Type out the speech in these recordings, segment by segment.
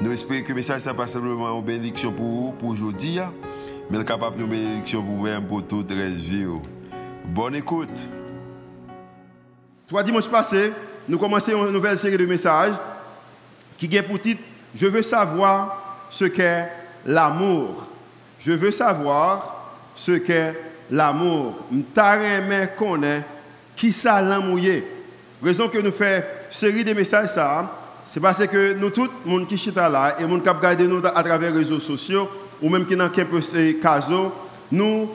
Nous espérons que le message n'est pas simplement une bénédiction pour vous, pour aujourd'hui, hein, mais capable de bénédiction pour vous-même, pour toute la vie. Bonne écoute. Trois dimanches passés, nous commençons une nouvelle série de messages qui est pour titre Je veux savoir ce qu'est l'amour. Je veux savoir ce qu'est l'amour. Je connaître qui ça l'amour. Raison que nous faisons série de messages ça c'est parce que nous, tous, les gens qui sont là, et les gens qui regardent nous à travers les réseaux sociaux, ou même qui dans quelques cas, nous,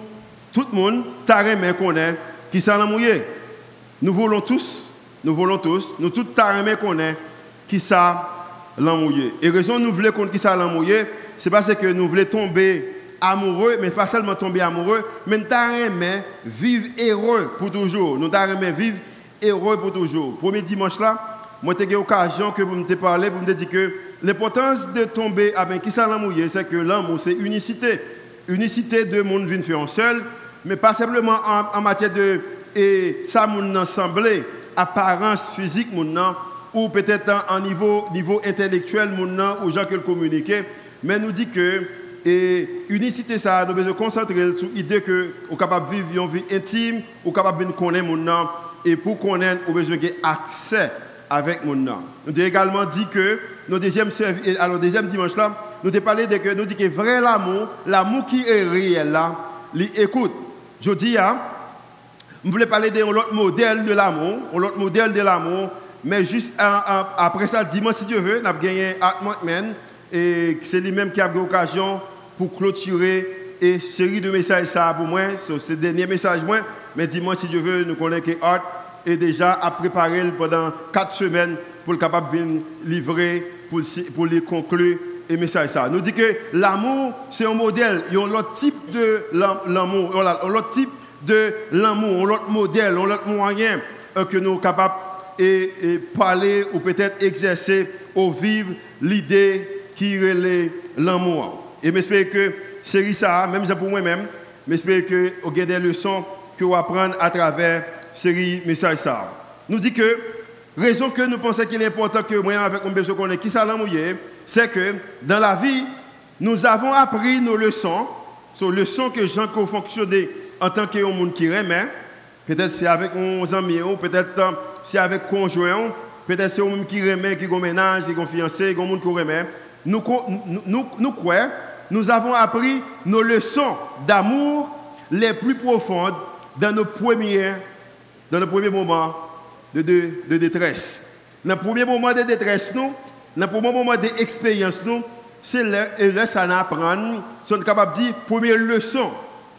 tout le monde, taremé connaît qui s'en mouillé. Nous voulons tous, nous voulons tous, nous tous taremé connaît qui ça mouillé. Et raison nous voulons qu'on qui ça mouillé, c'est parce que nous voulons tomber amoureux, mais pas seulement tomber amoureux, mais nous taremé vivre heureux pour toujours. Nous taremé vivre heureux pour toujours. Premier dimanche là, moi, j'ai eu l'occasion que vous me parler, pour me dire que l'importance de tomber avec qui ça l'amour, c'est que l'amour, c'est unicité. Unicité de monde vient faire seul, mais pas simplement en, matière de et ça mon ensemble, apparence physique mon ou peut-être en niveau, niveau intellectuel mon ou gens qui le communiquer, mais nous dit que et unicité ça nous devons concentrer sur l'idée que nous capable de vivre une vie intime, ou capable de connaître mon et pour connaître, nous besoin accès avec mon nom. Nous avons également dit que nos deuxième, deuxième dimanche là, nous avons parlé de que nous dit que vrai l'amour, l'amour qui est réel là, écoute. Je dis, hein, je voulais parler d'un autre modèle de l'amour, un autre modèle de l'amour, mais juste après ça, dimanche si Dieu veut, nous avons gagné Atman, et c'est lui-même qui a eu l'occasion pour clôturer et série de messages ça pour moi, c'est le dernier message moi, mais dimanche si Dieu veut, nous connaissons que et déjà à préparer pendant quatre semaines pour le capable de livrer, pour, les conclure et message ça. Nous dit que l'amour, c'est un modèle, il y a un autre type de l'amour, un autre type de l'amour, un autre modèle, un autre moyen euh, que nous sommes capables de parler ou peut-être exercer ou vivre l'idée qui relève l'amour. Et j'espère que c'est ça, même pour moi-même, j'espère que vous avez des leçons que vous apprendre à travers série message ça. Nous dit que raison que nous pensons qu'il est important que moi avec mon besoin qu'on qui ça c'est que dans la vie, nous avons appris nos leçons, sur leçons que Jean ont fonctionné en tant que monde qui remet. Peut-être c'est avec nos amis, peut-être c'est avec conjoint, peut-être c'est monde qui remet, qui ménage, qui fiancé, qui monde qui remet. Nous, nous, nous, nous Nous avons appris nos leçons d'amour les plus profondes dans nos premières dans le premier moment de, de, détresse. Dans le premier moment de détresse, nous, dans le premier moment d'expérience, nous, c'est là, et là, ça apprendre, sont capables de dire, première leçon,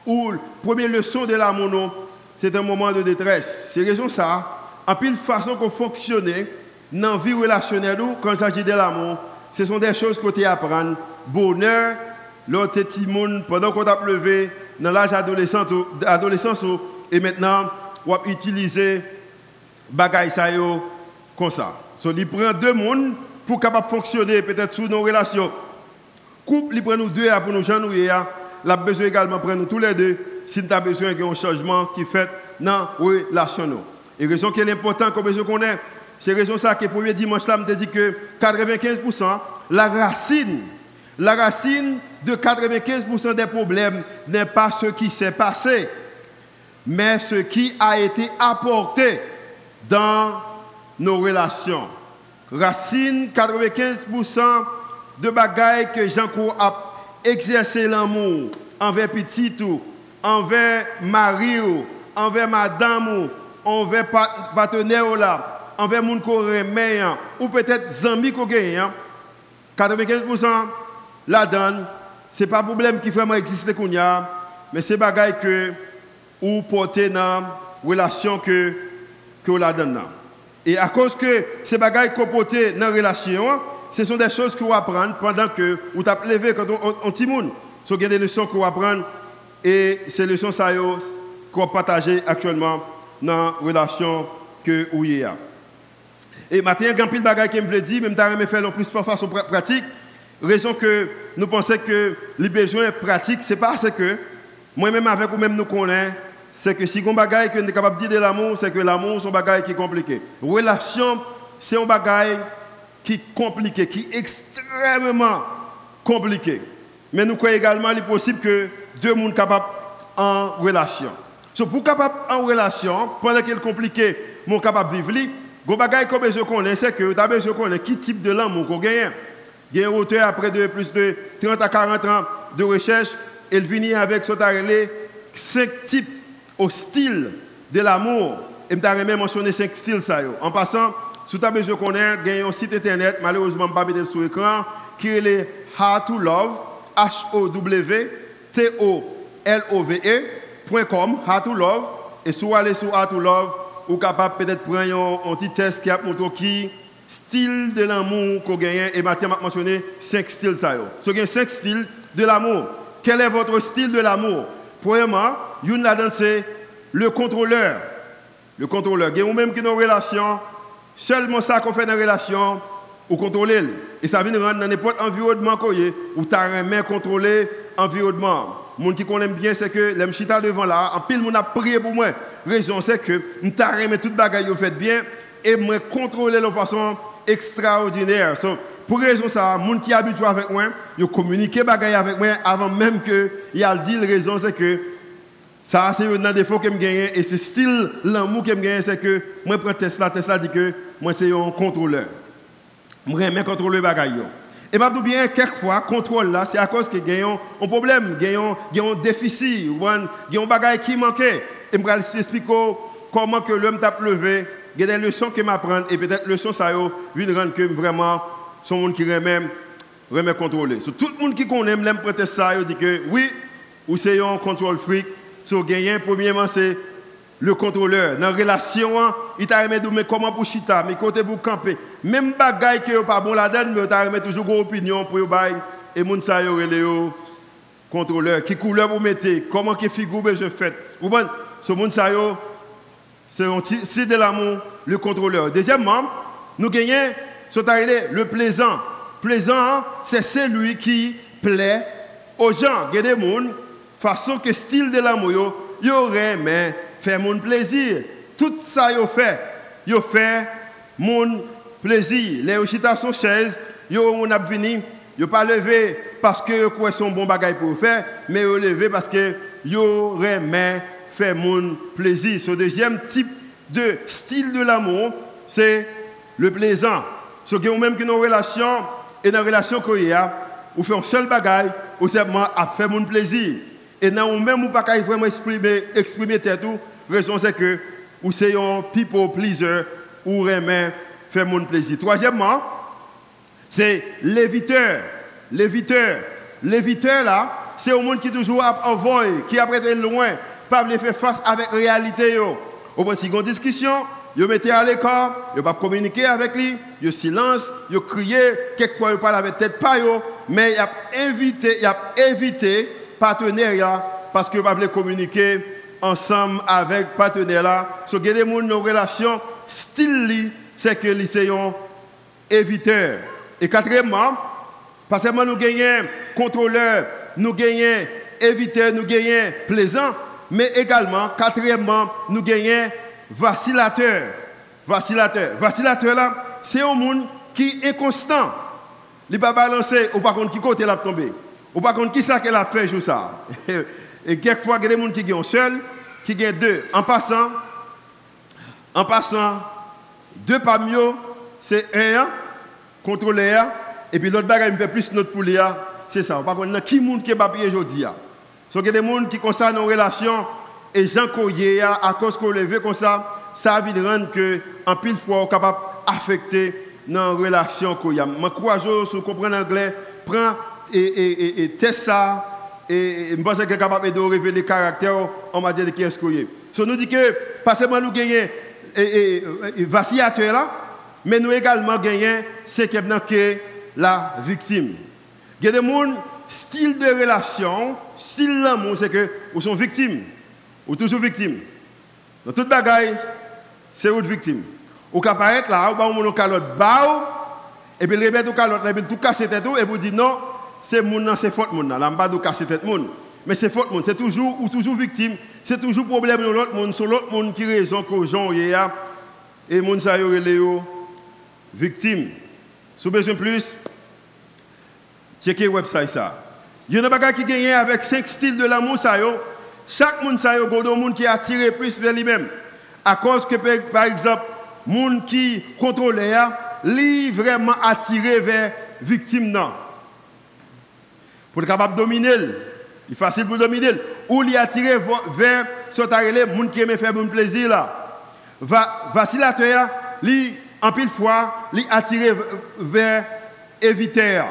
ou première leçon de l'amour, c'est un moment de détresse. C'est raison ça, en plus, façon qu'on fonctionne dans la vie relationnelle quand il s'agit de l'amour, ce sont des choses qu'on apprendre. Bonheur, l'autre petit monde, pendant qu'on a pleuvé, dans l'âge adolescence, et maintenant, ou utiliser bagay ça comme ça. So, il prend deux mondes pour capable fonctionner peut-être sous nos relations. Couple, il prend nous deux pour nous genouiller. Il a besoin également de prendre tous les deux si nous avons besoin d'un changement qui fait dans la relation. Et raison qui est important qu'on besoin qu'on ait, c'est raison ça que le premier dimanche là, me dit que 95% la racine, la racine de 95% des problèmes n'est pas ce qui s'est passé mais ce qui a été apporté dans nos relations. Racine, 95% de bagailles que Jean a exercé l'amour envers petit envers mari ou, envers madame envers partenaire envers moun ko remet ou peut-être zami ko 95% la donne, c'est pas problème qui vraiment existe mais c'est bagaille que ou porter dans la relation que, que vous donne. Et à cause que ces bagages qu'on porte dans la relation, ce sont des choses qu'on apprendre pendant que vous t'avez levé quand on, on, on So, il y a des leçons qu'on apprendre et ces leçons ça qu'on partager actuellement dans la relation que vous avez. Et maintenant, il y a de qui me dit, même si je faire plus façon pratique, raison que nous pensons que les besoins pratiques, c'est parce que moi-même avec vous-même nous connaissons, c'est que si on bagaille que capables de dire de l'amour, c'est que l'amour c'est un bagaille qui est compliqué. Relation, c'est un bagaille qui est compliqué, qui est extrêmement compliqué. Mais nous croyons également qu'il est possible que deux mondes capables en relation. So, pour capable en relation, pendant qu'il est compliqué, mon capable de vivre, Gon bagay qu'on besoin connaître c'est que tu as besoin connaître qui type de l'amour qu'on gagne. Un auteur après de plus de 30 à 40 ans de recherche, il vient avec ce cinq types au style de l'amour. Et je vais mentionner cinq styles ça En passant, si tu as besoin connaître, il y a un site internet, malheureusement pas mettre sur l'écran, qui est le How to Love, H O W T O L O V E.com, How to Love et si vous allez sur How to Love ou capable peut-être prendre un, petit test qui a montré qui style de l'amour qu'on gagne et Mathieu m'a mentionné cinq styles ça. So gagne cinq styles de l'amour. Quel est votre style de l'amour? Premièrement, une là c'est le contrôleur. Le contrôleur. Il y a même qui dans une relation, seulement ça qu'on fait dans une relation, ou contrôler. Et ça vient rendre dans n'importe environnement qu'on y ou tu contrôler l'environnement. Moun qui connaît bien, c'est que les chita devant là, en pile, moun a prié pour moi. Raison, c'est que nous avons tout bagaille fait bien et moi contrôler de façon extraordinaire. Pour raison ça, moun qui habitué avec moi, yo communiqué bagaille avec moi avant même que il a dit raison c'est que ça c'est un défaut que me gagne et c'est style l'amour que me gagne c'est que moi prends Tesla Tesla dit que moi c'est un contrôleur. Moi j'aime contrôler bagaille. Et je bien, quelquefois, contrôle là, c'est à cause que y a un problème, y a un déficit, y a un bagage qui manquait. Et je vais expliquer comment que l'homme t'a levé, il y a des leçons qu'il m'apprend, et peut-être leçons ça viennent rendre que vraiment, son monde qui remet, remet contrôler. So, tout le monde qui connaît, l'aime prêter ça, il dit que oui, ou c'est un contrôle fric. So, gagner, premièrement, c'est le contrôleur. Dans la relation, il t'a remis mais comment pour chita, mais côté pour camper? Même bagaille n'est pas bon là-dedans, mais il t'a remis toujours une opinion pour bail et moun sa yo le contrôleur qui couleur vous mettez, comment qui figure je fais. Vous voyez, ce moun sa yo c'est de l'amour le contrôleur. Deuxièmement, nous gagnons ce le plaisant. Plaisant, c'est celui qui plaît aux gens. Il a des gens, façon que style de l'amour, il y aurait mais fait mon plaisir. Tout ça, yo fait. Yo fait mon plaisir. Les chita sont chaises, yo on a venu, yo pas levé parce que quoi son bon bagage pour faire, mais yo levé parce que yo remet fait mon plaisir. Ce deuxième type de style de l'amour, c'est le plaisant. Qui est même que nos relations et dans la relation qu'on a, fait un seul bagage, ou simplement à faire mon plaisir. Et non, même ou pas vraiment exprimer, exprimer tout, raison c'est que ou c'est un people pleaser ou remet faire mon plaisir. Troisièmement, c'est l'éviteur. L'éviteur. L'éviteur là, c'est un monde qui toujours envoie, qui après loin, pas faire face avec la réalité. Au bout de discussion, vous mettez à l'écart, vous pas communiquer avec lui, vous silence, vous criez, quelquefois vous parlez avec tête pas, mais il a invité, il a évité parce que vous pas communiquer ensemble avec partenaire là. So, il y a des nos relations style c'est que les sont éviteurs. Et quatrièmement, parce que nous gagnons contrôleur, nous gagnons éviteur, nous gagnons plaisant, mais également, quatrièmement, nous gagnons vacillateur. Vacillateur. Vacillateur là, c'est un monde qui est constant. Il ne pas balancer, ou pas contre qui côté l'a tombé. Ou pas contre qui ça qu'elle a fait, jour ça. Et quelquefois, il y a des gens qui sont seuls, qui ont deux. En passant, en passant, deux parmi eux, c'est un contrôler, et puis l'autre bagage me fait plus notre poulet, c'est ça. Par contre, qui monde qui est pas payé aujourd'hui So, il y a des gens qui concernent nos relations, et Jean Coyer, à cause qu'on levé comme ça, ça a de rendre que, en pile fois, on est capable d'affecter nos relations. Je crois que si vous comprenez l'anglais, prends et, et, et, teste ça, et je pense que est capable de révéler le caractère en matière de qui est-ce qu'on nous dit que, pas seulement nous gagnons et, vacillateur là, mais nous également gagnons ce qui est la victime. Il y a des gens, style de relation, style d'amour, c'est que vous sont victimes. Ou toujours victimes. Dans toute bagaille, c'est une victime. Ou qu'à paraître là, ou on calotte et puis le remettre au calotte, et puis tout casser tête, et vous dites non, c'est mon c'est faute mon là, pas de casser tête mon. Mais c'est faute mon, c'est toujours ou toujours victime, c'est toujours problème de l'autre monde, c'est l'autre monde qui raison que gens a et moun sa yo relé victime. Si besoin plus, checkez website ça. Il y a des qui gagnent avec cinq styles de l'amour ça yo. Chaque monde ça yo godo monde qui attiré plus vers lui-même. À cause que par exemple, monde qui contrôle lui vraiment attiré vers victime non. Pour être capable de dominer, il est facile pour dominer. Ou lui attirer vers ce que monde qui aime faire un plaisir là vacillateur, li, en pile fois, li attiré vers éviter.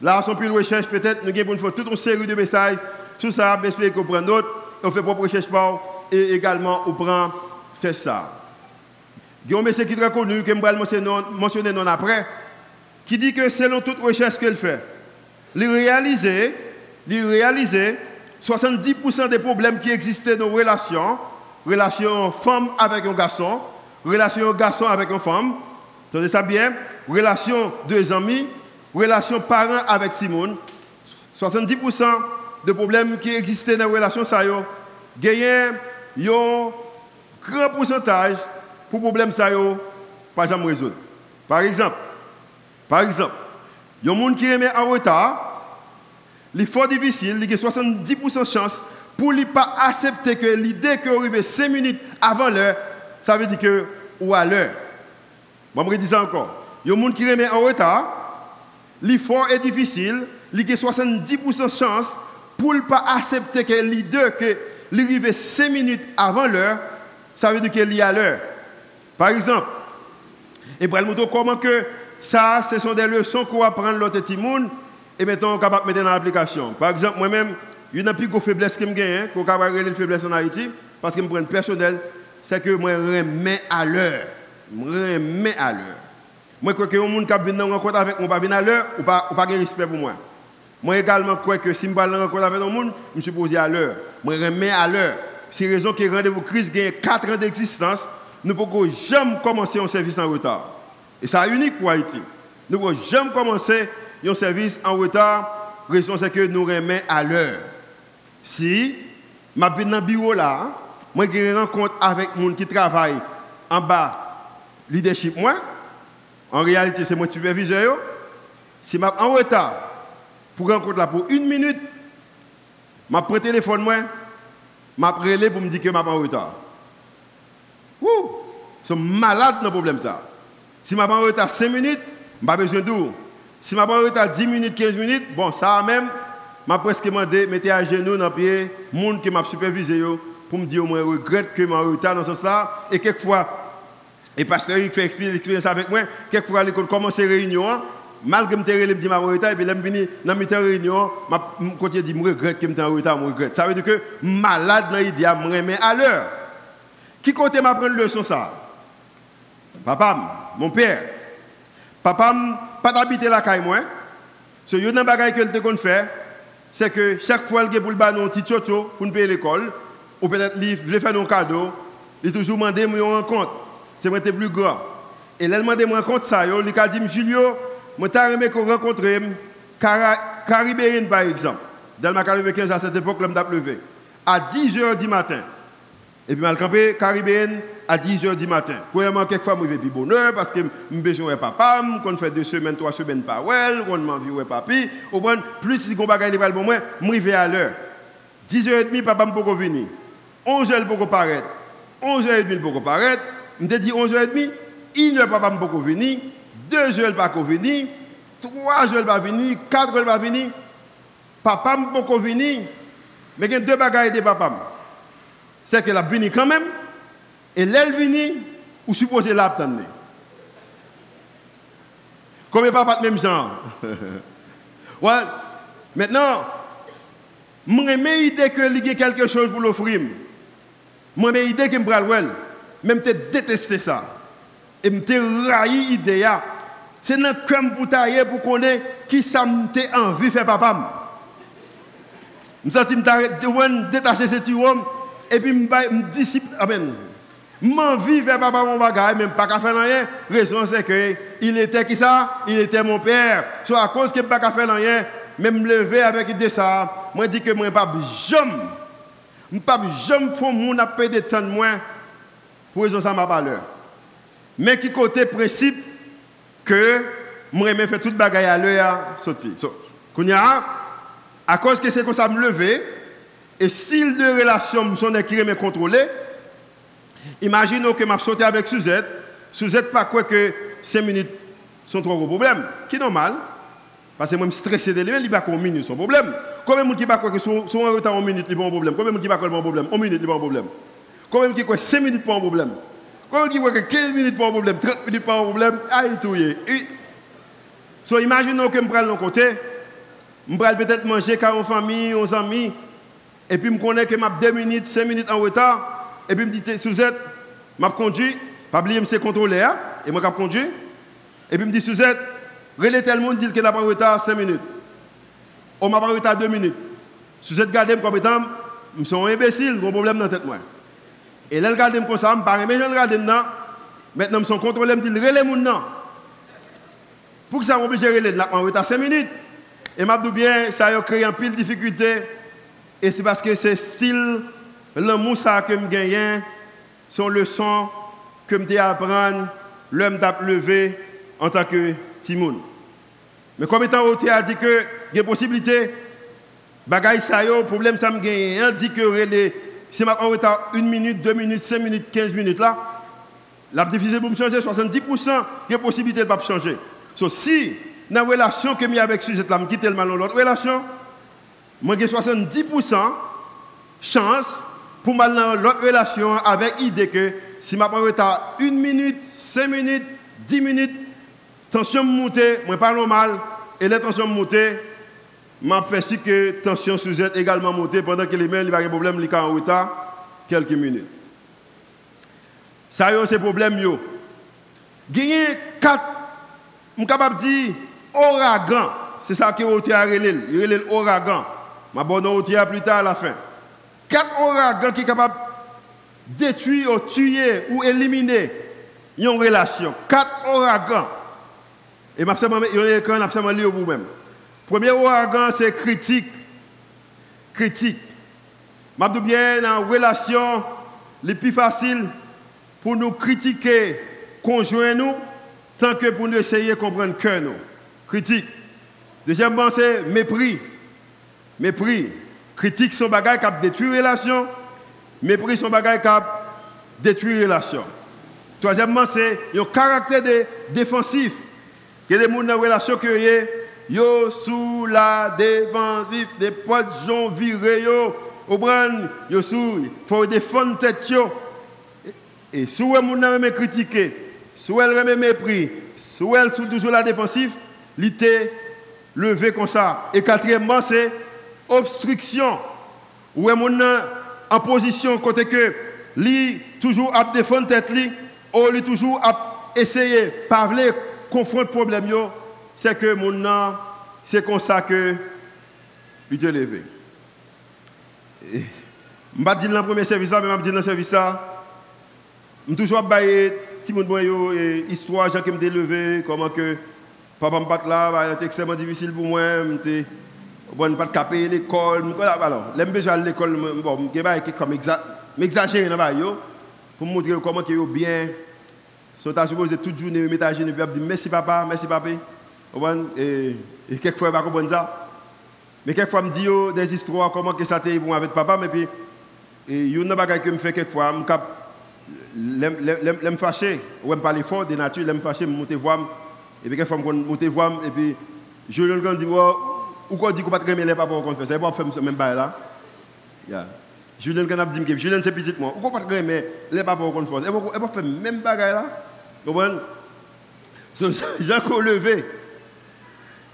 Là, son pile recherche, peut-être, nous avons faire toute une série de messages tout ça, j'espère qu'on prend d'autres, on fait propre recherche et également on prend fait ça. Il y a un monsieur qui est très connu, que je vais mentionner non après, qui dit que selon toute recherche qu'elle fait, il réaliser, il réaliser 70% des problèmes qui existaient dans nos relations relation femme avec un garçon, relation garçon avec une femme, entendez ça bien, relation deux amis, relation parents avec Simone. 70% de problèmes qui existaient dans la relation, ça y a un grand pourcentage pour problème ça pas jamais résoudre. Par exemple, par exemple, des gens qui remet en retard, il fort difficile, il a 70% de chance pour ne pas accepter que l'idée qu'on arrive 5 minutes avant l'heure, ça veut dire que ou à l'heure. Bon, je vais encore. Il y a des qui remet en retard, l'effort est difficile, il y a 70% de chance pour ne pas accepter que l'idée que l'arrivée 5 minutes avant l'heure, ça veut dire qu'il est à l'heure. Par exemple, et pour le comment que ça, ce sont des leçons qu'on va prendre l'autre monde et maintenant on va mettre dans l'application. Par exemple, moi-même, une des plus grosses faiblesses que j'ai, qu'on a une faiblesse en Haïti, parce que je prends personnel, c'est que je remets à l'heure. Je remets à l'heure. Moi, je crois que les gens qui viennent en rencontre avec moi, pas venir à l'heure, ou pas, ou pas de respect pour moi. Moi également, crois que si je vais en rencontre avec un monde, je suis posé à l'heure. Je remets à l'heure. C'est la raison que rendez-vous Christ gagne 4 ans d'existence. Nous ne pouvons jamais commencer un service en retard. Et c'est unique pour Haïti. Nous ne pouvons jamais commencer un service en retard. La raison, c'est que nous remettons à l'heure. Si je suis dans le bureau là, moi j'ai une rencontre avec gens qui travaillent en bas, leadership moi, en réalité c'est mon superviseur, si je suis en retard pour rencontrer là pour une minute, je prends le téléphone moi, je relé pour me dire que je suis en retard. Ouh, je suis malade dans le problème ça. Si je suis en retard 5 minutes, je n'ai pas besoin de Si je suis en retard 10 minutes, 15 minutes, bon, ça même, m'a presque demandé mettez à genoux dans le pied monde qui m'a supervisé pour me dire moi regrette que m'a retard dans ce sens et quelquefois et pasteur il fait expérience avec moi quelquefois l'école commence réunion malgré que je me ma retard et je venu dans réunion m'a continue dire me regrette que me en retard me regrette. Ça veut dire que l'heure. Qui compte m'a prendre leçon ça? Papa mon père. Papa pas d'habiter la caille moi. Ce yo dans bagaille que faire c'est que chaque fois qu'il pour le un petit chocho pour payer l'école, ou peut-être il veut faire un cadeau, il toujours demandé une rencontre. C'est moi plus grand. Et il demandé une rencontre ça, il a dit Julio, moi t'as aimé qu'on rencontre Caribéenne par exemple. Dans ma 15 à cette époque, l'homme m'a levé. À 10h du matin. Et puis, je campé Caribéenne à 10h du matin. Premièrement, quelquefois, je vais bonheur parce que je besoin de papa, qu'on fait deux semaines, trois semaines par well, on m'a vu papi. Au moins, plus si on bagaille les pour moi, je vais à l'heure. 10h30, papa ne peut venir. 11h, il peut paraître. 11h30, il peut paraître. Je me dit 11h30, 1h, papa ne peut venir. 2h, il ne peut venir. 3h, il va venir. 4h, il va venir. Papa ne peut venir. Mais il y a deux bagailles de papa. C'est qu'elle a venu quand même. Et l'elle vient, ou supposé l'attendre. Comme pas de même genre. Maintenant, moi j'ai idée que il y a quelque chose pour l'offrir. Moi j'ai idée que je vais Même te détester ça. Et me te railler C'est notre cœur pour pour connaître qui ça m'a envie de faire papa. Je me détacher ce homme et puis me disciple. Amen. M'envie faire papa mon bagage, même pas qu'à faire rien. Raison c'est que il était qui ça? Il était mon père. Soit à cause que pas qu'à faire rien, même me lever avec idée ça, moi dis que moi pas jamais je pas jamais faire mon appel de temps de moins pour raison ça ma valeur. Mais qui côté principe que moi même faire toute bagaille à l'heure sortir. So, à cause que c'est comme ça me lever et s'il de relations sont qui me contrôler Imaginons que je sauté avec Suzette. Suzette pas quoi que 5 minutes sont trop gros problème. Qui est normal. Parce que moi, je suis stressé de lui, il va une minute, son problème. Combien de gens qui pas que son en retard en minute, il pas un problème? Combien de gens qui pas un problème? En minute, il pas un problème. Combien de gens qui croient 5 minutes pas un problème? Gens qui croient que 15 minutes pas un problème, 30 minutes pas un problème. Aïe, tout So, imaginons que je prends de côté. Je prends peut-être manger car en famille, aux amis. Et puis, je connais que je 2 minutes, 5 minutes en retard. Et puis, je me dis, Suzette, je conduit, pas oublier, je contrôler, hein, et je conduit. Et puis, je me dis, Suzette, relais tel monde dit qu'elle n'a pas retard 5 minutes. On m'a pas retard 2 minutes. Suzette garde comme étant, je suis un imbécile, j'ai un problème dans la tête. Et là, elle regarde comme ça, je pas mais je regarde maintenant. Maintenant, je suis contrôlé, je me dis, relais mon. Pour que ça m'oblige à relais, en retard 5 minutes. Et je dis bien, ça a créé un pile de difficultés. Et c'est parce que c'est style l'amour que je gagne, son leçon que je apprendre, l'homme t'a en tant que Timoun. Mais comme étant auteur a dit que il y a possibilité, bagaille ça yo, problème ça me gagne, hein, dit que si je en retard 1 minute, 2 minutes, 5 minutes, 15 minutes là, la difficile pour me changer, 70%, il y a possibilité de ne pas changer. So, si, dans la relation que j'ai avec sujet là, je quitte le mal dans l'autre relation, moi j'ai 70% chance pour mal dans l'autre relation avec l'idée que si je retard une minute, cinq minutes, dix minutes, tension monte, moi pas normal, et la tension monte, m'a fait si que tension sous également montée pendant que les mains, il n'y a pas problème, il en retard quelques minutes. Ça y est, c'est problème yo. Gagner quatre, je suis capable de dire ouragan. C'est ça qui est au théâtre, il est ouragan. Ma bonne au plus tard à la fin quatre ouragans qui sont capables de détruire, tuer ou éliminer une relation. Quatre ouragans. Et je vais absolument lire vous-même. Premier ouragan, c'est critique. Critique. Je dis bien, une relation, le plus facile pour nous critiquer conjoint nous, tant que pour nous essayer de comprendre que nous. Critique. Deuxièmement, c'est mépris. Mépris. Critique son bagage qui détruit relation, mépris son bagage qui détruit relation. Troisièmement, c'est un caractère défensif. Il y a des gens dans la relation que yo sous la défensive, des potes gens virés yo, au brand, yo sous, faut défendre tête yo. Et si vous avez critiqué, si vous avez mépris, si vous avez toujours la défensive, l'été levé comme ça. Et quatrièmement, c'est obstruction, est mon en position côté que lui toujours à défendre tête lui, ou lui toujours à essayer pas confronter problème c'est que mon nom c'est comme ça que lui te levé. Je ne dire dans le premier service, mais je dire dans le service, je toujours bailler si mon bon histoire, j'ai me levé, comment que papa me bat là, c'était extrêmement difficile pour moi, Bon, pas de caper l'école. Alors, l'aime déjà l'école, je vais comme pour montrer comment que bien. So ta supposé toute journée à genoux puis dire merci papa, merci papa. Et, et quelquefois pas comprendre ça? Mais quelquefois me dit des histoires comment que ça t'est bon avec papa mais puis et y a une bagaille que me fait quelquefois me cap l'aime fâcher ou me parler fort de nature, fâcher me monter voir et puis quelquefois me monter voir et puis je le dis ou quoi dit qu'on pas très les papas qu'on fait, pas faire ce même bail là. Yeah. Julien quand a dit que Julien c'est petit moi. Ou pas très les papas qu'on fait, et pas faire même bagaille là. Vous comprenez levé.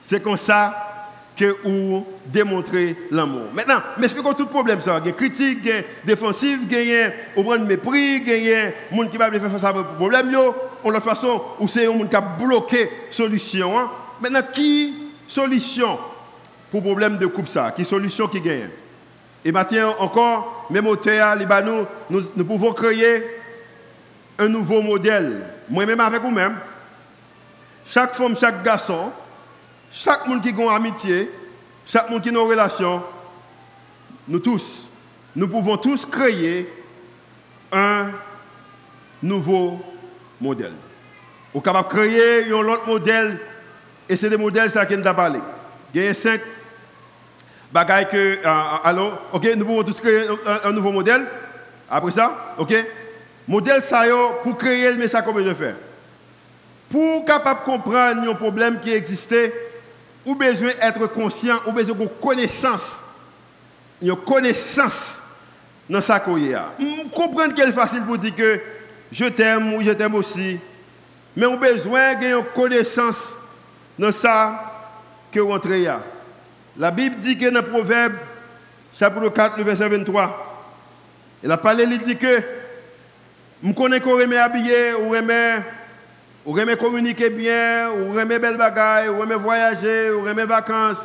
C'est comme ça que vous démontrez l'amour. Maintenant, mais expliquons tout problème ça. Il y a critique, il y a défensif, il mépris, il a gens qui va faire face à problème. ou l'autre façon, c'est un monde qui a bloqué solution. Hein. Maintenant, qui solution pour le problème de coupe ça? Qui solution qui gagne? Et maintenant encore, même au Libanon, nous, nous pouvons créer un nouveau modèle. Moi-même avec vous-même, chaque femme, chaque garçon, chaque monde qui a une amitié, chaque monde qui a une relation, nous tous, nous pouvons tous créer un nouveau modèle. Nous pouvons créer un autre modèle, et c'est des modèles qui nous a parlé. Il y a cinq bagailles que. Euh, euh, ok, nous pouvons tous créer un, nouveau modèle. Après ça, ok. Modèle ça, pour créer, mais ça, comment je fais Pour capable comprendre un problème qui existait, ou besoin d'être conscient, ou besoin de connaissance. Une connaissance dans sa carrière. Comprendre qu'elle est facile pour dire que je t'aime ou je t'aime aussi. Mais on a besoin de connaissance dans ça que rentrer. La Bible dit que dans le Proverbe, chapitre 4, le verset 23, il a parlé, dit que je connais qu'on remet habiller, ou remet, ou remet communiquer bien, ou remet belle bagaille, ou remet voyager, ou remet vacances,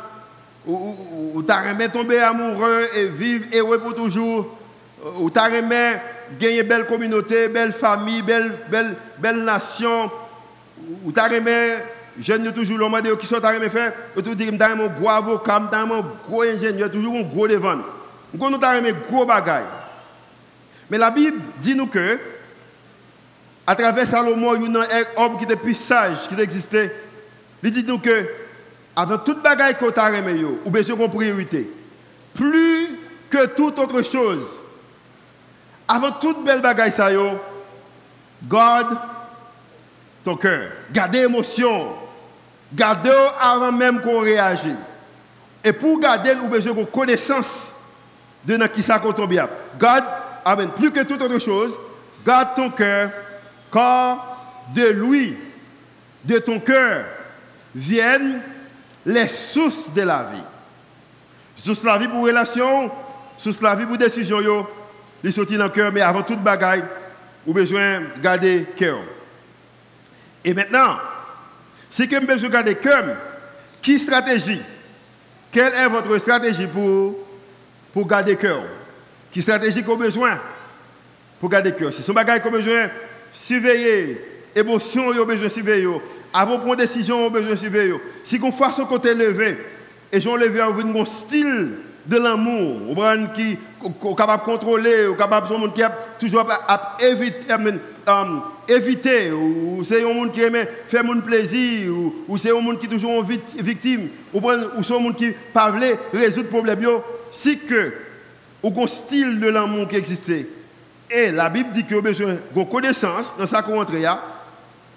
ou, ou remet tomber amoureux et vivre heureux pour toujours, ou t'as remet gagner belle communauté, belle famille, belle, belle, belle nation, ou t'as remet jeunes toujours l'homme qui sont remet faire, ou tu dis que un gros avocat, un gros ingénieur, toujours un gros devant. Nous t'as remet gros bagaille. Mais la Bible dit nous que à travers Salomon, il y a un homme qui était plus sage, qui existait. Il dit nous que avant toute bagaille qu'on t'a remis, ou besoin de priorité. Plus que toute autre chose, avant toute belle bagaille, ça garde ton cœur. Gardez l'émotion. Gardez avant même qu'on réagisse. Et pour garder, vous besoin de connaissance de qui ça Garde, amen, plus que toute autre chose, garde ton cœur, car de lui, de ton cœur, viennent les sources de la vie. Source la vie pour relation, source la vie pour décision, il sortit dans le cœur, mais avant toute bagaille, vous avez besoin de garder le cœur. Et maintenant, si vous avez besoin de garder le cœur, qui stratégie? Quelle est votre stratégie pour, pour garder le cœur? Qui stratégie avez besoin pour garder le cœur? Si son bagaille vous avez besoin de surveiller, émotion, vous avez besoin de surveiller, avant de prendre décision, vous avez besoin de surveiller. Si vous faites son côté levé, et j'en levé un style de l'amour, qui est capable de contrôler, ou capable de qui a toujours éviter, éviter, ou c'est un monde qui aime faire mon plaisir, ou, c'est un monde qui est toujours victime, ou, c'est un monde qui pas résoudre le problème, si que, ou un style de l'amour qui existait. Et la Bible dit qu'il y a besoin de connaissance dans sa rentre, et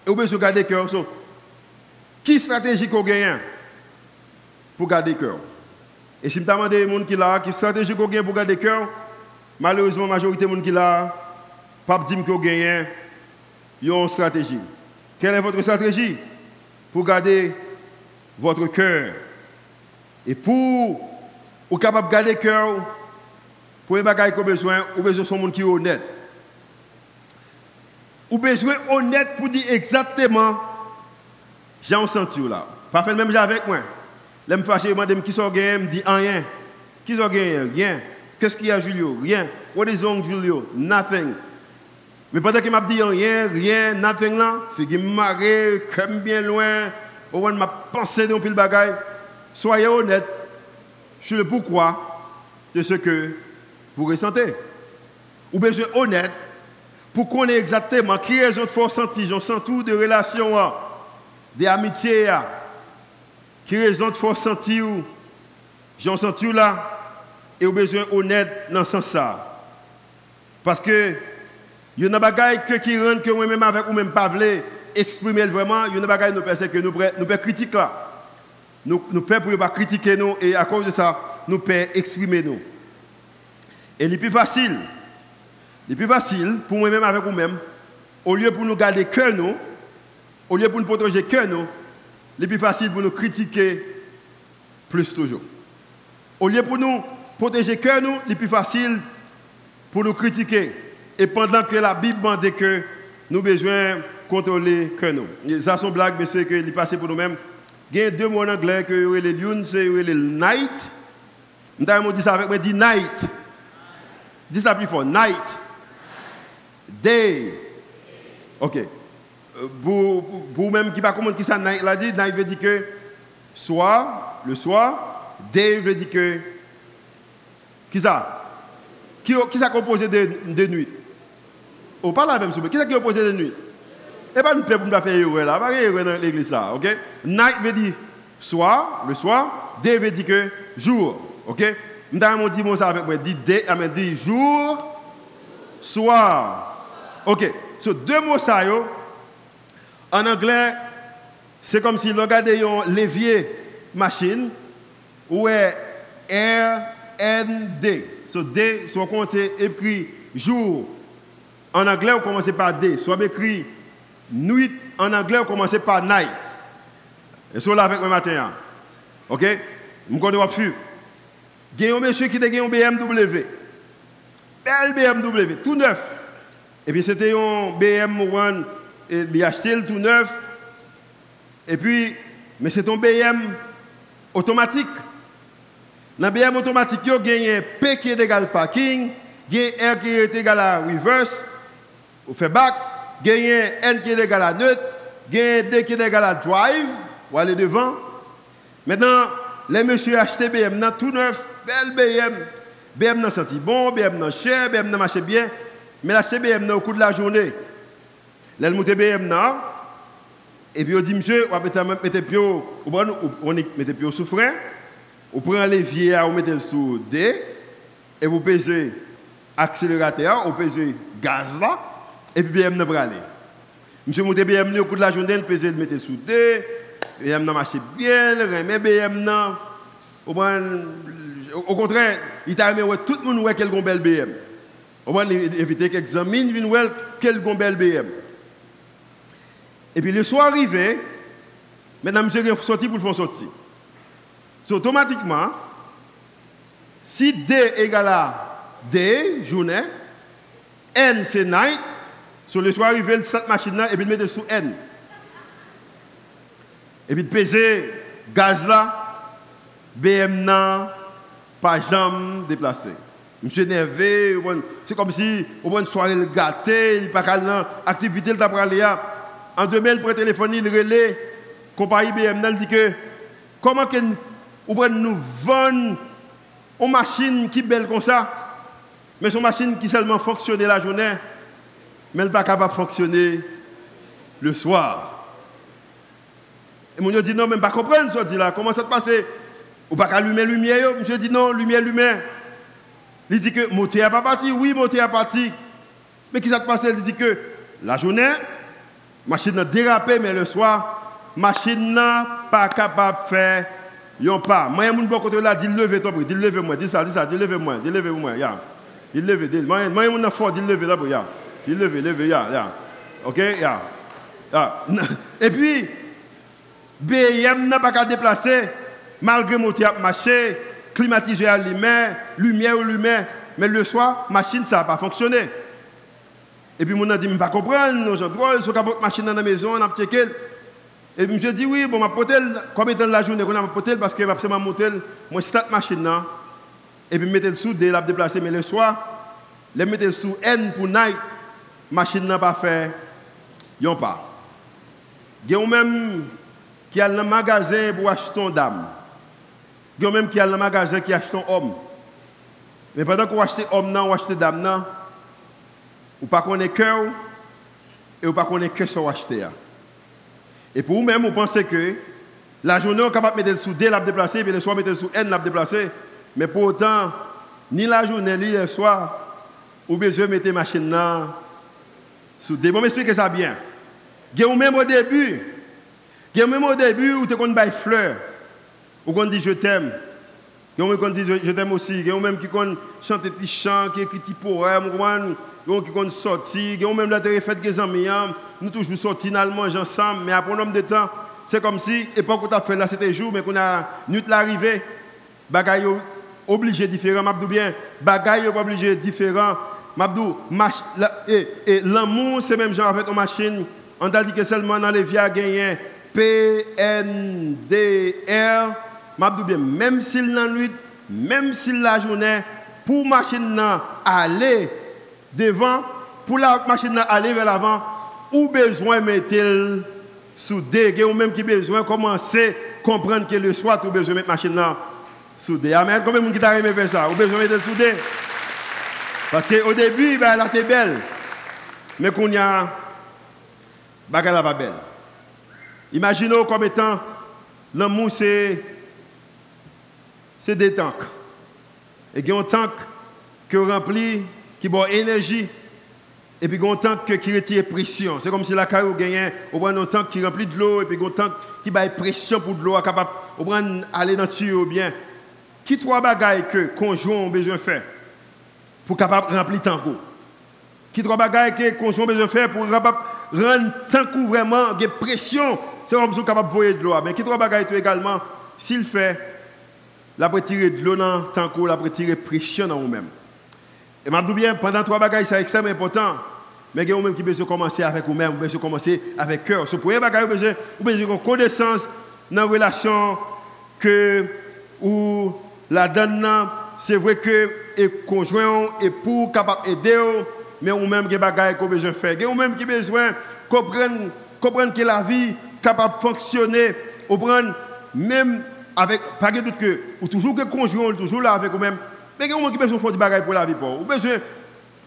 il besoin de garder cœur. qui stratégie qu'on gagne pour garder cœur? Et si je demande des gens qui là, qui stratégie qu'on gagne pour garder cœur, malheureusement, la majorité des gens qui là, pas dire qu'ils gagnent une stratégie. Quelle est votre stratégie? Pour garder votre cœur Et pour être capable de garder le cœur, pour les bagages qu'on besoin, vous besoin de monde qui est honnête. Vous besoin honnête pour dire exactement, j'ai senti là. Pas fait le même avec moi. Je fâché, je demande qui sont gagnés, je dis rien. Qui sont gagnés Rien. Qu'est-ce qu'il y a, Julio? Rien. What is wrong, Julio? Nothing. Mais pendant qu'il m'a dit rien, rien, nothing là, c'est qu'il m'a comme bien loin, au moins m'a pensé dans le bagaille. Soyez honnête sur le pourquoi de ce que vous ressentez? Ou besoin honnête pour connaître exactement qui est votre force senti, j'en sens tout de relations, des amitiés, qui raison de force sentir j'en senti là? Et au besoin honnête dans ce sens là parce que il y a des choses qui rendent que moi-même avec ou même pas exprimer vraiment. Il y a des choses nous pensons que nous nous pouvons critiquer là. Nous nous pouvons pas critiquer nous et à cause de ça nous pouvons exprimer nous et le plus facile le plus facile pour moi-même avec vous-même au lieu pour nous garder cœur nous au lieu pour nous protéger cœur nous le plus facile pour nous critiquer plus toujours. Au lieu pour nous protéger cœur nous, le plus facile pour nous critiquer. Et pendant que la Bible demande que nous besoin contrôler que nous. Ça, son blague, mais c'est que est passé pour nous-mêmes. Il y a deux mots en anglais que les lune, c'est le night. Nous dit ça avec moi, dit night. Dis ça plus fort, night. Day. Ok. Euh, pour, pour même qui pas comprendre qui ça night l'a dit, night veut dire que soir, le soir, day veut dire que qui ça Qui, qui ça composé de, de nuit On parle la même chose. Qui ça qui composé de nuit Et pas nous pour nous faire erreur là, pas dans l'église ça, OK Night veut dire soir, le soir, day veut dire que jour, OK Nous dit ça avec moi, dit ah, dit jour, soir. OK. So deux mots ça yo. En anglais, c'est comme si l'on regardait un levier machine où est R N D. So D, soit on écrit jour. En anglais, on commence par D. Soit écrit nuit. En anglais, on commence par night. Et c'est là avec moi matin. OK? Je connais pas Il y a un monsieur qui a un BMW. Belle BMW, tout neuf. Et puis c'était un BMW, il a acheté tout neuf. Et puis, mais c'est un BM automatique. Dans le BM automatique, il y a un P qui est égal parking, il R qui est égal à reverse, ou fait back, il y N qui est égal à neutre, il D qui est égal à drive, ou aller devant. Maintenant, les messieurs acheté BM, tout neuf, belle BM. BM n'a senti bon, BM n'a cher, BM n'a marché bien, mais la BM au cours de la journée. Là, monte BM et puis on dit, monsieur, on mettre pied on met pied sous frein, on prend levier, on met sous D, et vous pesez accélérateur, on pèse gaz et puis BM n'a pas aller. Monsieur monte BM au cours de la journée, il pèse le mettre sous D, BM n'a marché bien, mais BM n'a, au contraire, il t'a aimé tout le monde voit quel belle BM. On va éviter examinent, ils voient quel belle BM. Et puis le soir arrivé, maintenant monsieur est sorti pour le faire sortir. So, automatiquement, si D égale à D, journée, N c'est night, sur le soir arrivé, cette machine là, et puis mettre sous N. Et puis peser gaz là, BM là, pas jamais déplacé. Monsieur énervé, c'est comme si on une soirée gâté, il pas qu'à activité le là. En demain, il prend le téléphone, il relais, compagnie BM, il dit que comment que on nous vendre une machine qui est belle comme ça, mais une machine qui seulement fonctionne la journée, mais elle pas capable de fonctionner le soir. Et mon dit non, mais je ne pas comprendre ce dit là. Comment ça se passe? Ou pas allumer lumière Monsieur dit non, lumière, lumière. Il dit que moteur n'a pas parti. Oui, moteur a parti. Mais qui ça se passe? Il dit que la journée, machine a dérapé, mais le soir, machine n'a pas capable de faire yon pas. Moi, mon bon côté là, dit lever toi, dit lever moi, dis ça, dis ça, dis lever moi, dis lever moi, ya. Dis lever, dis. Moi, moi mon fort, dis lever là, ya. Dis lever, lever, ya, ya. OK, ya. Et puis BM n'a pas qu'à déplacer malgré moteur marché, climatiseur à lumière, lumière ou lumière, mais le soir, machine ça n'a pas fonctionné. Et puis, mon a dit, je ne pas comprendre, je dois, je suis machine dans la maison, on a checké. Et puis, je dit, oui, bon, je vais combien de la journée qu'on a porté parce que je vais monter, moi, cette machine là, et puis, je mettre le sous D, la déplacer, mais le soir, je mettre sous N pour night, machine n'a pas fait, yon pas. Il y a même qui a le magasin pour acheter une dame. Il y a même qui a le magasin qui achète un homme. Mais pendant qu'on achète homme, on achète dame, ou pas qu'on est cœur, et ou pas qu'on est que sur acheter. Et pour vous-même, vous pensez que la journée, on est capable de mettre sous D, la déplacer, et le soir, mettre sous N, la déplacer. Mais pour autant, ni la journée, ni le soir, ou bien je mettre machine là sous D. Bon, m'expliquer ça bien. A même au début, a même au début où tu as fleur, où on dit je t'aime. Il y a qui dit je t'aime aussi. Il y a même qui chante des chants, qui écrit des poèmes, il y a qui sortir. Il y a même la fait des amis. Nous toujours sortis, nous manger ensemble. Mais après un de temps, c'est comme si l'époque où tu as fait là, c'était jour, mais qu'on a nuit l'arrivée. Bagaille obligé différent, m'abdou bien. Bagaille obligé différent. M'abdou, et l'amour, c'est même genre avec une machine on a dit que seulement dans les vies gagné PNDR, bien, même s'il la nuit, même s'il la journée, pour machine aller devant, pour la machine aller vers l'avant, ou besoin mettre soudé, ou même qui besoin commencer à comprendre que le soir, ou besoin mettre machine soudé. Amen. Combien de monde qui aimé faire ça? Ou besoin mettre soudé? Parce qu'au début, ben, elle était belle. Mais qu'on y a, elle n'est pas belle. Imaginez comme étant, l'amour, c'est, c'est des tanks. Et il y a un tank qui remplit, qui boit énergie, et puis il y a un tank qui retire pression. C'est comme si la caillou gagnait, on prend un tank qui remplit de l'eau, et puis il y a un tank qui bat pression pour de l'eau, capable d'aller dans le tuyau bien. Qui trois bagailles que conjoint ont besoin de faire pour capable remplir tango? Qui trois bagailles que conjoint ont besoin de faire pour capable rendre tango vraiment de pression c'est comme si capable de voyer de l'eau. Mais qui trois bagailles également, s'il fait, la peut tirer de l'eau dans tango, la peut tirer pression dans vous-même. Et m'a bien, pendant trois bagailles, c'est extrêmement important. Mais a même qui besoin commencer avec vous-même, vous besoin commencer avec cœur. Ce premier bagage, vous besoin, vous besoin connaissance dans la relation que ou la donne, c'est vrai que et conjoint et pour capable aider, mais ou même qui bagaille qu'on besoin faire. Ou même qui besoin comprendre comprendre que la vie capable de fonctionner, ou prendre même avec pas de doute que ou toujours que conjoint toujours là avec vous-même. Mais il y a qui besoin faire des bagages pour la vie. Ou besoin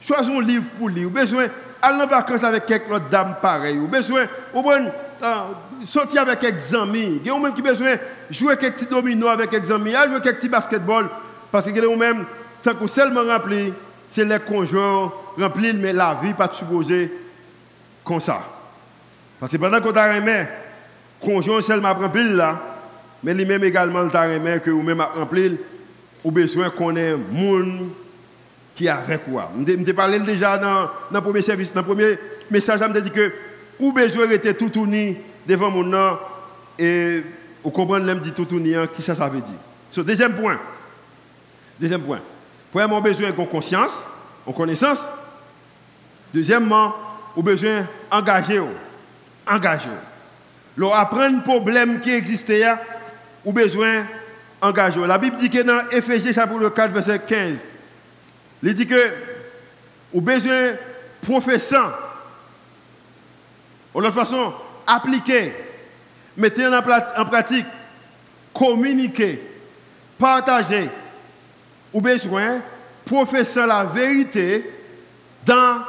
choisir un livre pour lire, ou besoin aller en vacances avec quelques dames pareilles, ou besoin ou prendre uh, sortir avec quelques amis, il y a même qui besoin jouer quelques petits dominos avec quelques amis, jouer quelques petits basketball parce que vous même tant que seulement rempli, c'est les conjoints remplis mais la vie pas supposée comme ça. Parce que pendant qu'on t'a remis, conjoint seulement rempli là, mais lui-même également t'a remis que vous-même rempli, ou besoin qu'on ait monde qui est avec quoi. Je parlé déjà dans, le premier service, dans le premier message, je me dit que ou besoin était tout uni devant mon nom et vous comprenez l'aime dit tout uni, hein, qui ça ça veut dire. deuxième point. Deuxième point. Premièrement, besoin de conscience, en connaissance. Deuxièmement, vous besoin d'engager. Engager. Leur apprendre un problème qui existait, ou besoin d'engager. La Bible dit que dans Ephésiens chapitre 4, verset 15, il dit que vous besoin professeur. De façon, appliquer, mettez en pratique, communiquer, partager. Ou besoin professeur la vérité dans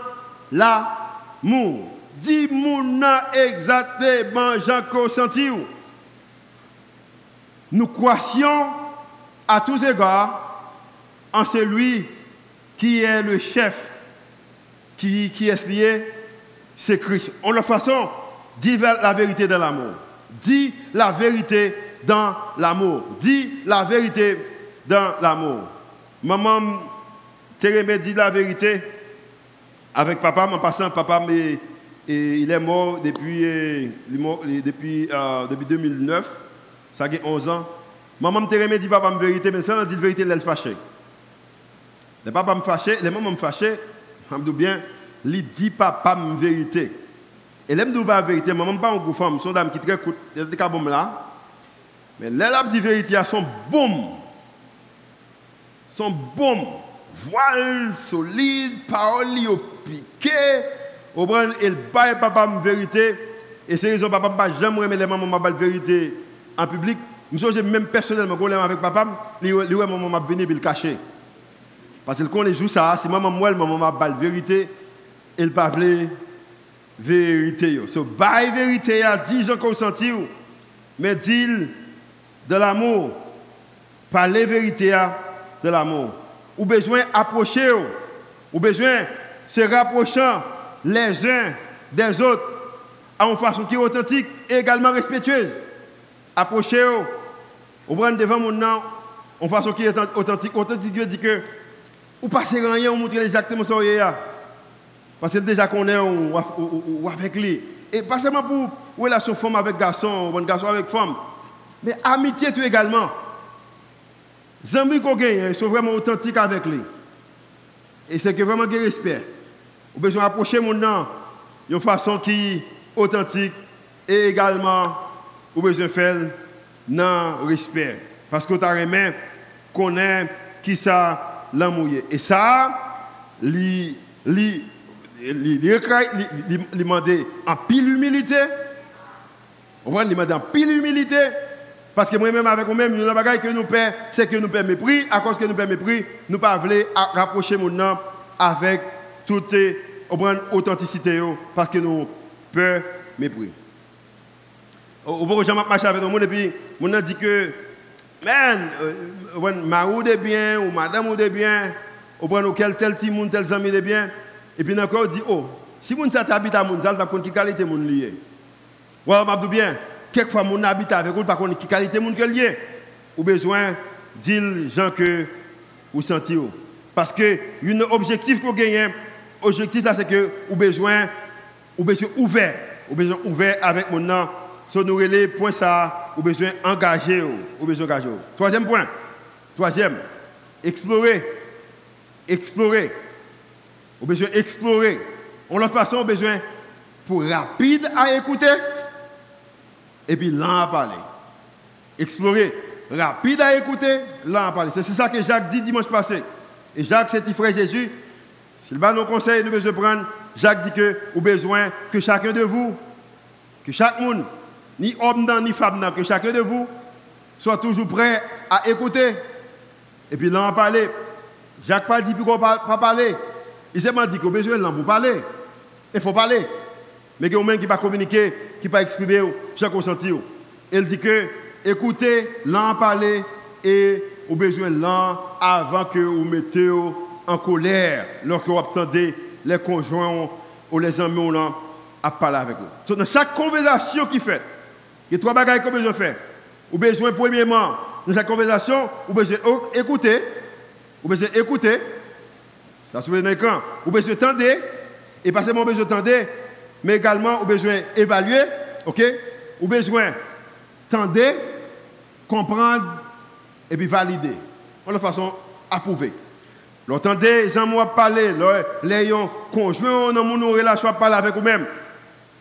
l'amour. Dis-moi exactement, Jean senti Nous croyons à tous égards en celui qui est le chef, qui, qui est lié, c'est Christ. En la façon, dis la vérité dans l'amour. Dis la vérité dans l'amour. Dis la vérité dans l'amour. Maman, Térémé dit la vérité avec papa, en passant, papa, mais, il est mort depuis, euh, depuis, euh, depuis 2009, ça a 11 ans. Maman Térémé dit papa, la vérité, mais ça, dit la vérité, elle est fâchée. Les papas me fâché, les mamans me fâché, je me bien, il dit papa me vérité. Et l'aime dit pas vérité, maman pas une femme, son dame qui très coûte, elle était bon là. Mais elle dit vérité, elles sont boum. Sont boum. Voile solide, parole au piqué. Au brun, elle baille papa me vérité. Et c'est raison papa pas jamais aimer les mamans la vérité en public. Je même personnellement, quand avec papa, il ouais maman m'a venu le cacher. Parce que quand joue ça, si maman moi, maman m'a la vérité, elle parle vérité. So, bail vérité, à 10 ans qu'on sentit, mais dit de l'amour, parler vérité de l'amour. Ou besoin d'approcher, ou besoin se rapprocher les uns des autres en façon qui est authentique et également respectueuse. Approcher, ou prendre devant mon nom en façon qui est authentique. Authentique, Dieu dit que ou passer rien, on montre exactement ce qu'il y a. Parce que déjà qu'on est ou, avec lui. Et pas seulement pour relation femme avec garçon, ou garçon avec femme, mais amitié tout également. Les amis qu'on gagne, ils sont vraiment authentiques avec lui. Et c'est que vraiment des respect. Vous besoin d'approcher mon nom d'une façon qui authentique et également ou besoin faire dans respect parce que tu as connaît qui ça l'a mouillé et ça li li li en pile humilité on va demander en pile humilité parce que moi-même avec nous-mêmes, nous avons que nous perdons, c'est que nous perdons mépris. À cause que nous perdons mépris, nous ne pouvons pas rapprocher mon nom avec toute authenticité parce que nous peur mépris. Au bout de marché avec le monde et puis on a dit que man, euh, marou de bien ou madame ou de bien, ou prend quel tel petit monde tel ami de bien et puis encore on dit oh, si ça habite à mon ça va qui qualité mon lié? Ouais, m'a dit bien, quelquefois mon habite avec vous par contre qui qualité mon lié? Ou besoin dire gens que vous sentez parce que un objectif qu'on gagne objectif là c'est que vous besoin ou besoin ouvert, ou besoin ouvert avec mon nom. So nous les point ça, ou besoin engagé, ou besoin engagé. Troisième point. Troisième, explorer. Explorer. Ou besoin explorer. On la façon, besoin pour rapide à écouter et puis lent à parler. Explorer. Rapide à écouter, lent à parler. C'est ça que Jacques dit dimanche passé. Et Jacques, c'est frère Jésus. S'il va nous conseiller, nous besoin prendre Jacques dit que vous besoin que chacun de vous, que chaque monde, ni homme ni femme que chacun de vous soit toujours prêt à écouter. Et puis là, on parler. Jacques pas dit qu'on pas parler. Il s'est dit qu'on a besoin de parler. Il faut parler. Mais qu'il y a qui pas communiquer, qui pas exprimer, chaque ressenti. Il dit que écoutez, l'en parler et au besoin l'en avant que vous mettez en colère lorsque vous attendez les conjoints ou les amis à parler avec eux. dans chaque conversation qui fait, il y a trois bagages qu'on besoin faire. Ou besoin premièrement dans chaque conversation, ou besoin écouter, ou besoin écouter. Ça se dans l'écran. Ou besoin tendre et pas seulement besoin tendre, mais également ou besoin évaluer, OK? Ou besoin tendre, comprendre et puis valider. De façon approuvée. L'entendez, les amis parler, les conjoints dans mon relation parler avec vous-même.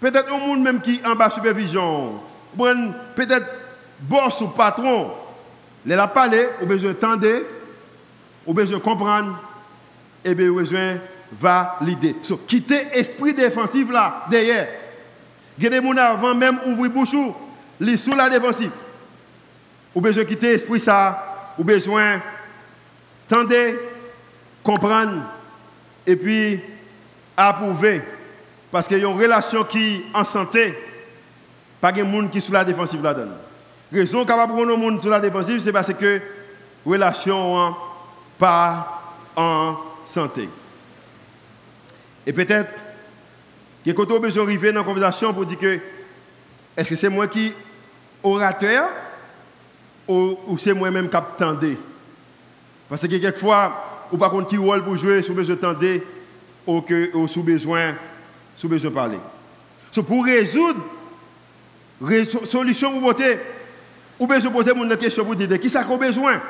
Peut-être un monde même qui en bas supervision. Peut-être boss ou patron. Les a parlé, ou besoin d'entendre, ou besoin comprendre, et bien besoin valider. So, quitter l'esprit défensif là, derrière. Des gens avant même ouvrir bouche, les sous la défensive. Ou besoin quitter l'esprit ça, ou besoin d'entendre, comprendre et puis approuver. Parce qu'il y a une relation qui en santé, pas de monde qui est sous la défensive là-dedans. Raison capable de prendre monde sous la défensive, c'est parce que relation pas en santé. Et peut-être que quand on besoin d'arriver dans la conversation pour dire que est-ce que c'est moi qui orateur ou, c'est moi-même qui attendais? Parce que quelquefois, ou par contre qui rôle pour jouer sous besoin de ou, que, ou sous besoin sous besoin parler. So, pour résoudre solution pour voter, ou besoin poser une question pour dire qui ça qu'on besoin?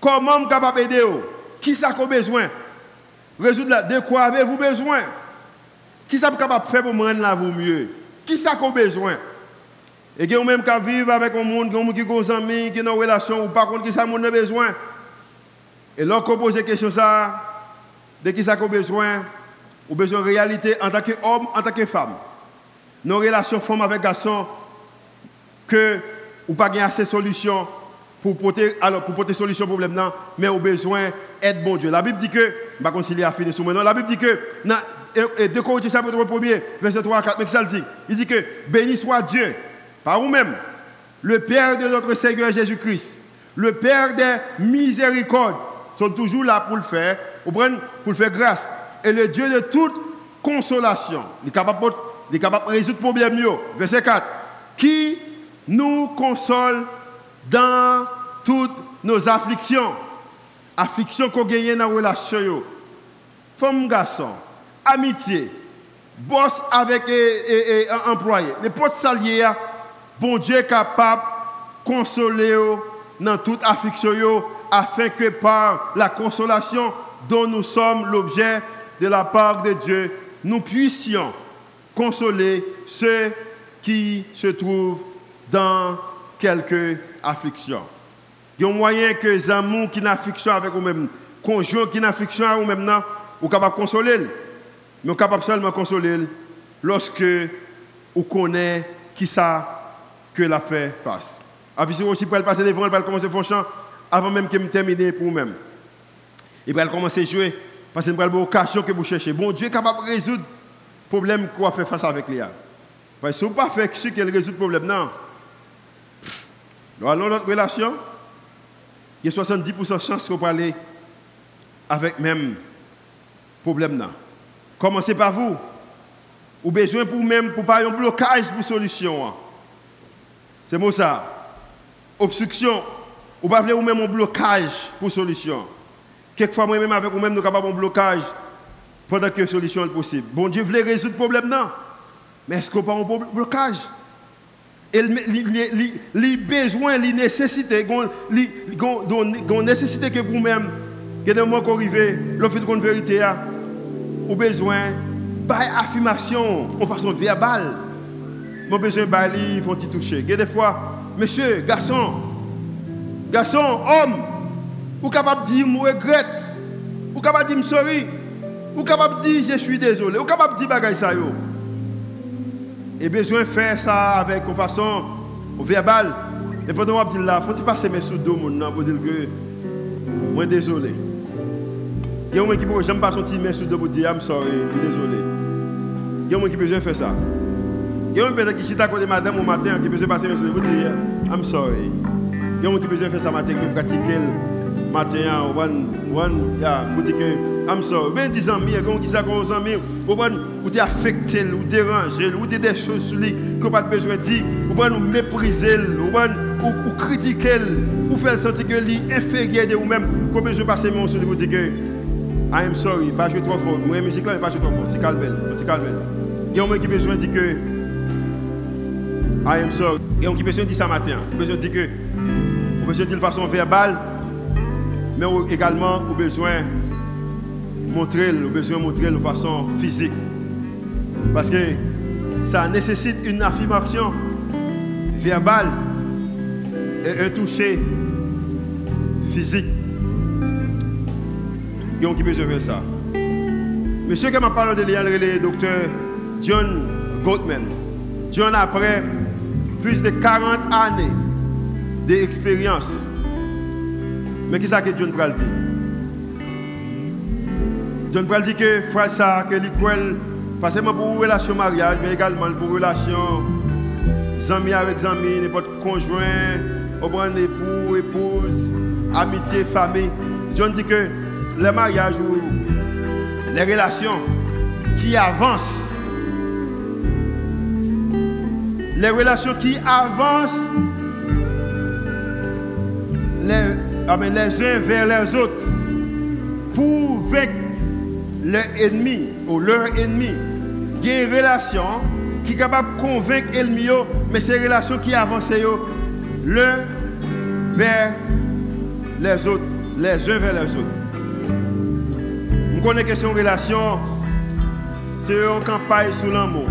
Comment on capable d'aider Qui ça qu'on besoin? Résoudre de quoi avez-vous besoin? Qui ça capable faire pour me rendre là vous mieux? Qui ça qu'on besoin? Et que même qui vivre avec un monde, qui a des amis, qui ont une relation, ou par contre, qui ça a besoin? Et lorsqu'on pose des questions, ça, de qui ça a besoin, ou besoin de réalité en tant qu'homme, en tant que femme. Nos relations femmes avec garçons, que ou pas assez de solutions pour porter, alors pour porter solution problème, non, mais au besoin d'aide bon Dieu. La Bible dit que, je ne concilier à finir sous maintenant, la Bible dit que, dans 2 Corinthiens chapitre 1 verset 3 à 4, mais ça le dit, il dit que, béni soit Dieu, par vous-même, le Père de notre Seigneur Jésus-Christ, le Père des miséricordes, sont toujours là pour le faire, pour le faire grâce. Et le Dieu de toute consolation, il est capable, de résoudre le problème. Verset 4. Qui nous console dans toutes nos afflictions. Afflictions qu'on gagne dans la relation. Femme, garçon, amitié, boss avec un employé. Les potes saliers, bon Dieu est capable de consoler dans toute affliction afin que par la consolation dont nous sommes l'objet de la part de Dieu, nous puissions consoler ceux qui se trouvent dans quelques afflictions. Il y a un moyen que les amours qui ont affliction avec vous-même, conjoint qui ont affliction avec vous-même, vous capable de consoler. Mais vous capable seulement consoler lorsque vous connaissez qui ça que la fait face. Avis aussi pour passer devant, pour commencer à faire avant même que je termine pour vous-même. Il va commencer à jouer parce que c'est une occasion que vous cherchez. Bon Dieu est capable de résoudre problème qu'on fait face avec lui. Parce que si vous ne pas fait ce qu'elle résout le problème, non. Dans notre relation, il y a 70% de chance de parler avec même problème. Non. Commencez par vous. Ou besoin pour même pour pas un blocage pour solution. C'est moi ça. Obstruction. Ou pas ou même un blocage pour solution. Quelquefois, moi-même, avec vous-même, nous sommes capables de blocage pendant que la solution est possible. Bon Dieu voulait résoudre le problème, non? Mais est-ce qu'on pas un blocage? Les besoins, les nécessités, les nécessités que vous-même, que des moments qu'on arrive, l'offre de vérité, ou besoin d'affirmation en façon verbale. Mon besoin de il faut y toucher. Des fois, monsieur, garçon, garçon, homme, ou capable de dire, je regrette, ou capable de dire, sorry, ou capable de dire, je suis désolé, ou capable de dire, bagay ça yo. Et besoin de faire ça avec une façon verbale. Et pendant que je dis là, il faut passer mes sous deux pour dire que je suis désolé. Il y a un qui peut jamais passer mes main sous deux pour dire je suis désolé. Il y a un qui besoin de faire ça. Il y a un qui est à côté madame au matin qui besoin de passer mes sous pour dire I'm sorry. Il y a un qui besoin de faire ça matin pour pratiquer matin, yeah, pour dire que I'm sorry. Ben, des amis, quand qui ça, aux amis, ou t'es affecté, ou dérangé, ou t'es des choses sur lui qu'on pas besoin de dire, ou nous mépriser, ou ou critiquer, ou faire sentir que lui inférieur de vous-même, qu'on besoin de passer mon sur vous dire que I am sorry, pas jouer trop fort. Moi, musique pas jouer trop fort. C'est calme, c'est calme. Il y a un qui besoin de dire que I am sorry. Il y a un qui besoin de dire ça matin. Besoin de dire que, on besoin de dire de façon verbale, mais également, au besoin montrer, au besoin montrer de façon physique. Parce que ça nécessite une affirmation verbale et un toucher physique. Il y a qui besoin de ça. Monsieur qui m'a parlé de le docteur John Gottman. John, après plus de 40 années d'expérience, mais qui ça que John pral dit? John pral dit que frère ça, que l'école, pas seulement pour relation mariage, mais également pour relation amis avec amis, n'importe conjoint, au bon époux, épouse, amitié, famille. John dit que les mariages ou les relations qui avancent, les relations qui avancent les ah, les uns vers les autres pour vaincre leur ennemi ou leur ennemi. Il y a une relation qui est capable de convaincre l'ennemi, mais c'est une relation qui avance l'un vers les autres, les uns vers les autres. Que c'est une relation, c'est une campagne sous l'amour.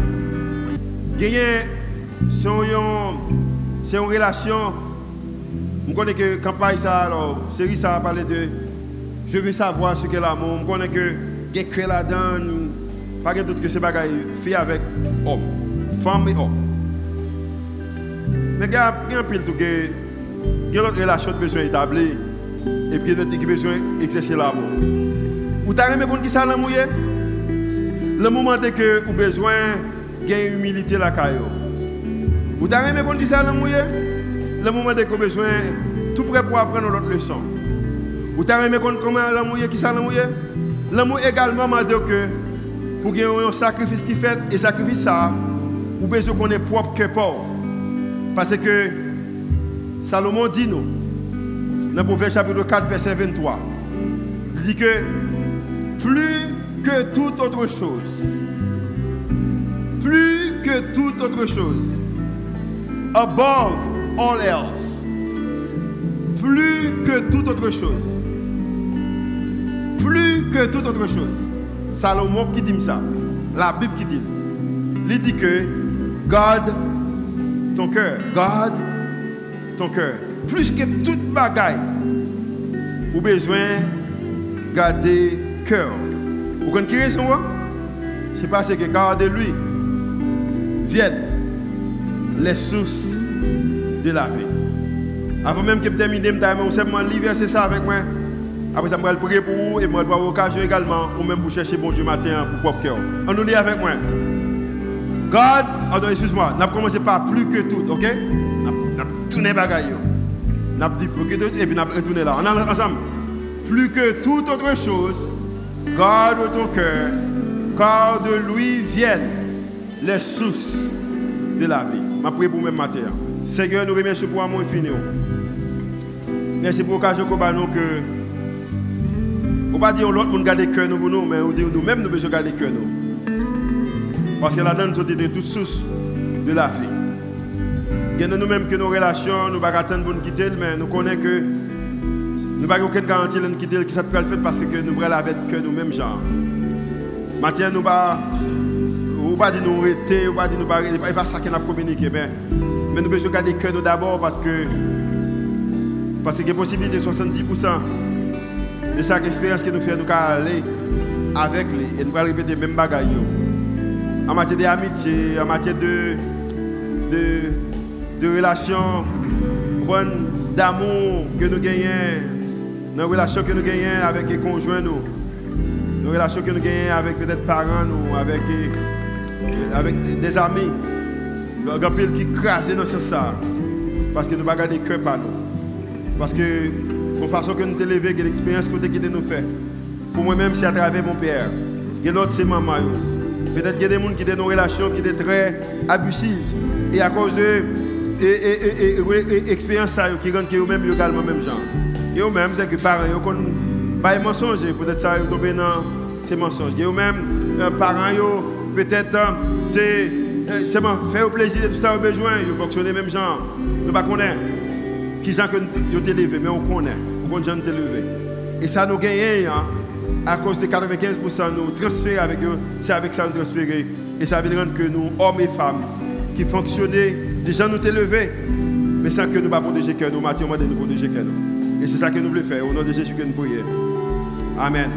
C'est une relation je connais que campagne ça, alors, série ça a parlé de je veux savoir ce qu'est l'amour. Je connais que a là-dedans, pas d'autre que ces bagages fait avec homme, femme et homme. Mais il y a un pile une relation de besoin établie et puis il besoin d'exercer l'amour. Vous avez aimé qui ça l'amour Le moment que vous besoin de humilité la caillou. Vous avez aimé qui ça l'amour le moment de qu'on besoin tout prêt pour apprendre notre leçon. Vous avez aimé comment l'amour qui ça l'amour L'amour également m'a dit que pour qu'il y ait un sacrifice qui fait et sacrifice ça, vous besoin qu'on ait propre que pour. Parce que Salomon dit nous dans le proverbe chapitre 4 verset 23. Il dit que plus que toute autre chose, plus que toute autre chose, above all else. Plus que toute autre chose. Plus que toute autre chose. Salomon qui dit ça. La Bible qui dit. il dit que garde ton cœur. Garde ton cœur. Plus que toute bagaille, ou besoin de garder cœur. Vous comprenez raison C'est parce que car de lui viennent les sources de la vie. Avant même que je termine, je seulement lire c'est ça avec moi. Après ça, je vais prier pour vous et je vais avoir l'occasion également, ou même pour chercher bon Dieu matin pour propre cœur. On nous lit avec moi. God, attends, excuse-moi, n'a commencé par plus que tout, ok? N'a tourné bagaille. N'a dit plus que tout et puis n'a retourné là. On ensemble. Plus que toute autre chose, garde ton cœur, car de lui viennent les sources de la vie. Je prie pour même matin. Seigneur, nous remercions pour amour infini. Merci pour l'occasion qu'on nous que. On ne pas dire l'autre monde garde le cœur pour nous, mais on dit nous-mêmes nous besoin garder le cœur Parce que là-dedans, nous sommes toutes sources de la vie. A nous-mêmes que nos relations, nous ne attendre pour nous quitter, mais nous connaissons que nous n'avons aucune garantie de nous quitter qui ça peut le parce que nous sommes avec que nous-mêmes gens. Maintenant, nous ne pouvons pas dire nous arrêter, nous pas dire nous c'est pas ça qu'on a communiqué, mais, nous devons garder nous d'abord parce que parce qu'il possibilité de 70% de chaque expérience que nous faisons, nous aller avec lui et nous allons répéter les mêmes bagages. En matière d'amitié, en matière de, de, relations, d'amour que nous gagnons, les relations que nous gagnons avec les conjoints, nous, les relations que nous gagnons avec peut-être parents, nous, avec, avec des amis, il y a qui crasent dans ce sens. Parce que nous ne pas garder cœur par nous. Parce que, la façon que nous élevés, l'expérience que nous fait. Pour moi-même, c'est à travers mon père. Et l'autre, c'est maman. Peut-être qu'il y a des gens qui ont des relations qui sont très abusives. Et à cause de l'expérience qui rendent eux-mêmes également même genre. Et eux-mêmes, c'est que parents, ont pas. Peut-être ça, ils tombent dans ces mensonges. Et eux-mêmes, euh, parents, peut-être, c'est seulement faire plaisir de tout ça, ont besoin. Ils fonctionnent même genre. Nous ne connaissons pas qui gens que été élevés, mais on connaît, on connaît gens élevé. Et ça nous gagne hein, à cause de 95% nous transférer avec eux, c'est avec ça nous transférer. Et ça veut dire que nous, hommes et femmes, qui fonctionnaient, déjà nous élevés, mais sans que nous ne protéger cœur, nous, Matthieu, de nous protéger cœur. Et c'est ça que nous voulons faire, au nom de Jésus que nous prions. Amen.